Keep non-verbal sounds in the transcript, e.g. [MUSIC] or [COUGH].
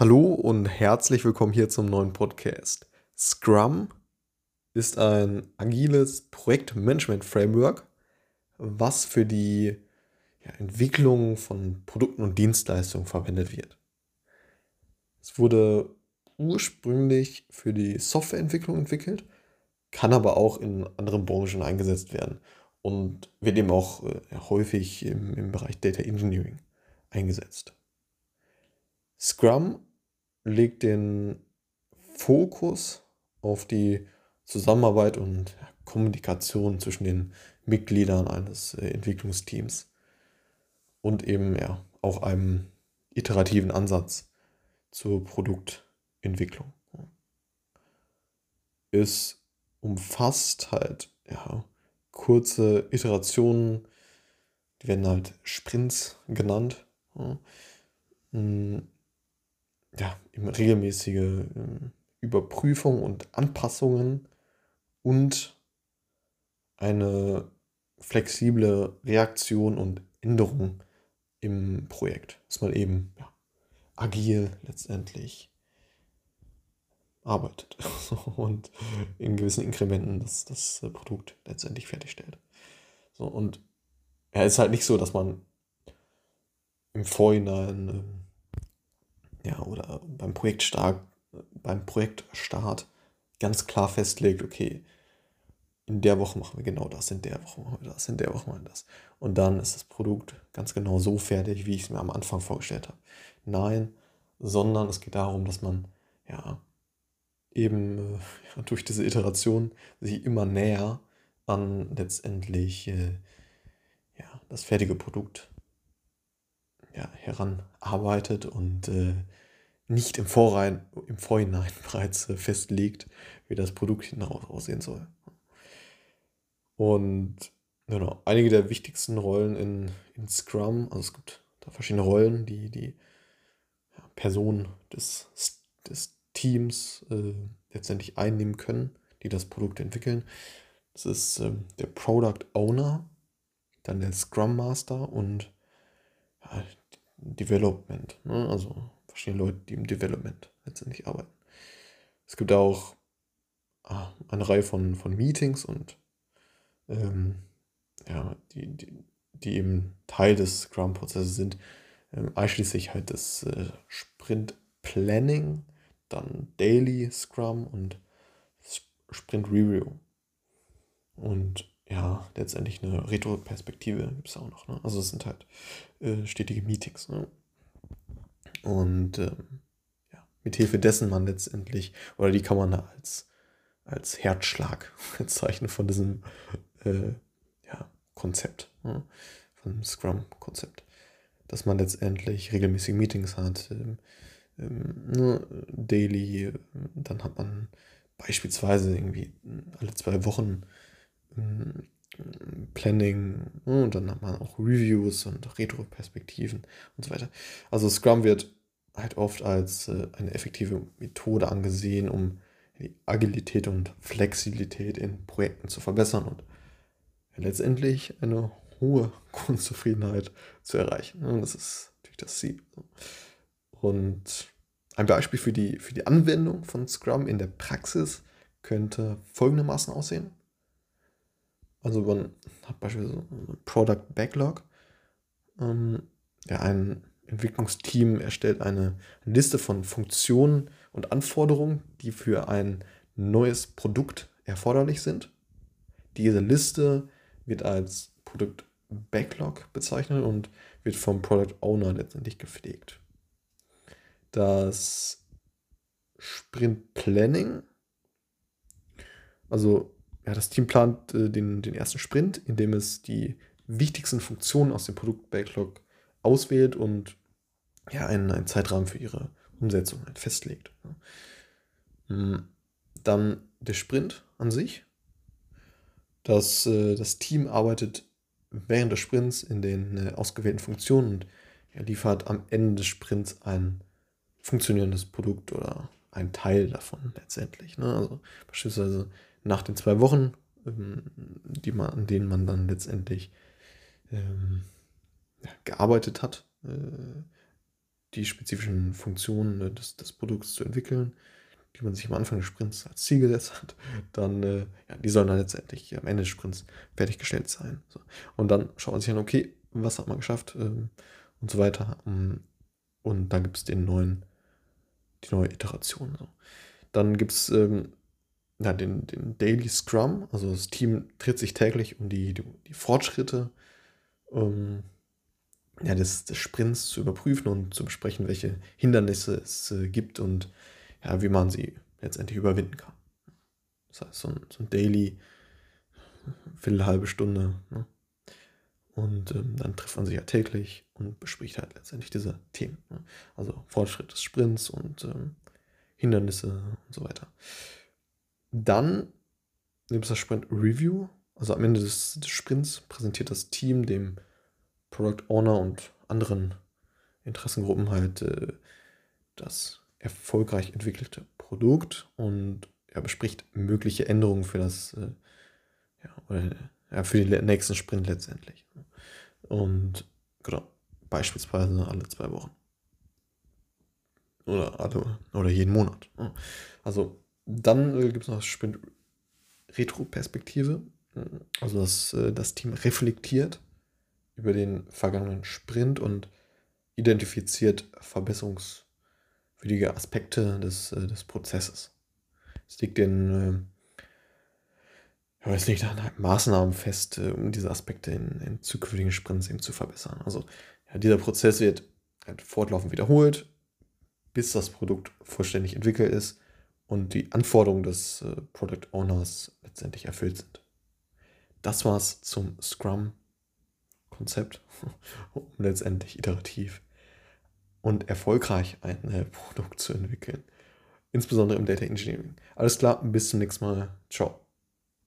Hallo und herzlich willkommen hier zum neuen Podcast. Scrum ist ein agiles Projektmanagement-Framework, was für die ja, Entwicklung von Produkten und Dienstleistungen verwendet wird. Es wurde ursprünglich für die Softwareentwicklung entwickelt, kann aber auch in anderen Branchen eingesetzt werden und wird eben auch äh, häufig im, im Bereich Data Engineering eingesetzt. Scrum legt den Fokus auf die Zusammenarbeit und Kommunikation zwischen den Mitgliedern eines äh, Entwicklungsteams und eben ja auch einem iterativen Ansatz zur Produktentwicklung. Es umfasst halt ja kurze Iterationen, die werden halt Sprints genannt. Hm, ja regelmäßige ähm, Überprüfung und Anpassungen und eine flexible Reaktion und Änderung im Projekt, dass man eben ja, agil letztendlich arbeitet [LAUGHS] und in gewissen Inkrementen das, das Produkt letztendlich fertigstellt. So, und ja, es ist halt nicht so, dass man im Vorhinein ähm, ja, oder beim Projektstart, beim Projektstart ganz klar festlegt, okay, in der Woche machen wir genau das, in der Woche machen wir das, in der Woche machen wir das. Und dann ist das Produkt ganz genau so fertig, wie ich es mir am Anfang vorgestellt habe. Nein, sondern es geht darum, dass man ja eben äh, [LAUGHS] durch diese Iteration sich immer näher an letztendlich äh, ja, das fertige Produkt ja, heranarbeitet und äh, nicht im, Vorrein, im Vorhinein [LAUGHS] bereits äh, festlegt, wie das Produkt hinaus aussehen soll. Und genau, einige der wichtigsten Rollen in, in Scrum, also es gibt da verschiedene Rollen, die die ja, Personen des, des Teams äh, letztendlich einnehmen können, die das Produkt entwickeln. Das ist äh, der Product Owner, dann der Scrum Master und ja, Development, ne? also verschiedene Leute, die im Development letztendlich arbeiten. Es gibt auch ah, eine Reihe von, von Meetings und ähm, ja, die, die, die eben Teil des Scrum-Prozesses sind, ähm, einschließlich halt das äh, Sprint Planning, dann Daily Scrum und Sprint Review. Und ja, letztendlich eine Retro-Perspektive gibt es auch noch. Ne? Also es sind halt äh, stetige Meetings. Ne? Und ähm, ja, mit Hilfe dessen man letztendlich, oder die kann man als, als Herzschlag [LAUGHS] bezeichnen von diesem äh, ja, Konzept, ne? von Scrum-Konzept. Dass man letztendlich regelmäßige Meetings hat, ähm, ähm, ne, daily, dann hat man beispielsweise irgendwie alle zwei Wochen ähm, Planning ne, und dann hat man auch Reviews und Retro-Perspektiven und so weiter. Also Scrum wird halt oft als äh, eine effektive Methode angesehen, um die Agilität und Flexibilität in Projekten zu verbessern und letztendlich eine hohe [LAUGHS] Grundzufriedenheit zu erreichen. Und das ist natürlich das Ziel. Und ein Beispiel für die, für die Anwendung von Scrum in der Praxis könnte folgendermaßen aussehen. Also man hat beispielsweise Product Backlog. Ähm, ja, ein Entwicklungsteam erstellt eine Liste von Funktionen und Anforderungen, die für ein neues Produkt erforderlich sind. Diese Liste wird als Produkt Backlog bezeichnet und wird vom Product Owner letztendlich gepflegt. Das Sprint Planning, also ja, das Team plant äh, den, den ersten Sprint, indem es die wichtigsten Funktionen aus dem Produkt Backlog auswählt und ja, einen, einen Zeitrahmen für ihre Umsetzung halt festlegt. Hm, dann der Sprint an sich. Das, äh, das Team arbeitet während des Sprints in den äh, ausgewählten Funktionen und liefert am Ende des Sprints ein funktionierendes Produkt oder ein Teil davon letztendlich. Ne? Also beispielsweise nach den zwei Wochen, ähm, die man, an denen man dann letztendlich ähm, gearbeitet hat, äh, die spezifischen Funktionen äh, des, des Produkts zu entwickeln, die man sich am Anfang des Sprints als Ziel gesetzt hat, dann, äh, ja, die sollen dann letztendlich am Ende des Sprints fertiggestellt sein. So. Und dann schaut man sich an, okay, was hat man geschafft ähm, und so weiter. Um, und dann gibt es den neuen, die neue Iteration. So. Dann gibt es ähm, ja, den, den Daily Scrum, also das Team tritt sich täglich um die, die, die Fortschritte ähm, ja, des, des Sprints zu überprüfen und zu besprechen, welche Hindernisse es äh, gibt und ja, wie man sie letztendlich überwinden kann. Das heißt, so ein, so ein Daily, Viertel, halbe Stunde. Ne? Und ähm, dann trifft man sich ja täglich und bespricht halt letztendlich diese Themen. Ne? Also Fortschritt des Sprints und ähm, Hindernisse und so weiter. Dann gibt es das Sprint Review. Also am Ende des, des Sprints präsentiert das Team dem Product Owner und anderen Interessengruppen halt äh, das erfolgreich entwickelte Produkt und er bespricht mögliche Änderungen für das äh, ja, oder, ja, für den nächsten Sprint letztendlich. Und genau, beispielsweise alle zwei Wochen. Oder oder jeden Monat. Also dann äh, gibt es noch Sprint Retro-Perspektive. Also dass äh, das Team reflektiert über den vergangenen Sprint und identifiziert verbesserungswürdige Aspekte des, äh, des Prozesses. Es liegt den äh, es liegt an Maßnahmen fest, äh, um diese Aspekte in, in, zukünftigen Sprints eben zu verbessern. Also ja, dieser Prozess wird halt fortlaufend wiederholt, bis das Produkt vollständig entwickelt ist und die Anforderungen des äh, Product Owners letztendlich erfüllt sind. Das war's zum Scrum-Konzept, [LAUGHS] um letztendlich iterativ und erfolgreich ein äh, Produkt zu entwickeln. Insbesondere im Data Engineering. Alles klar, bis zum nächsten Mal. Ciao.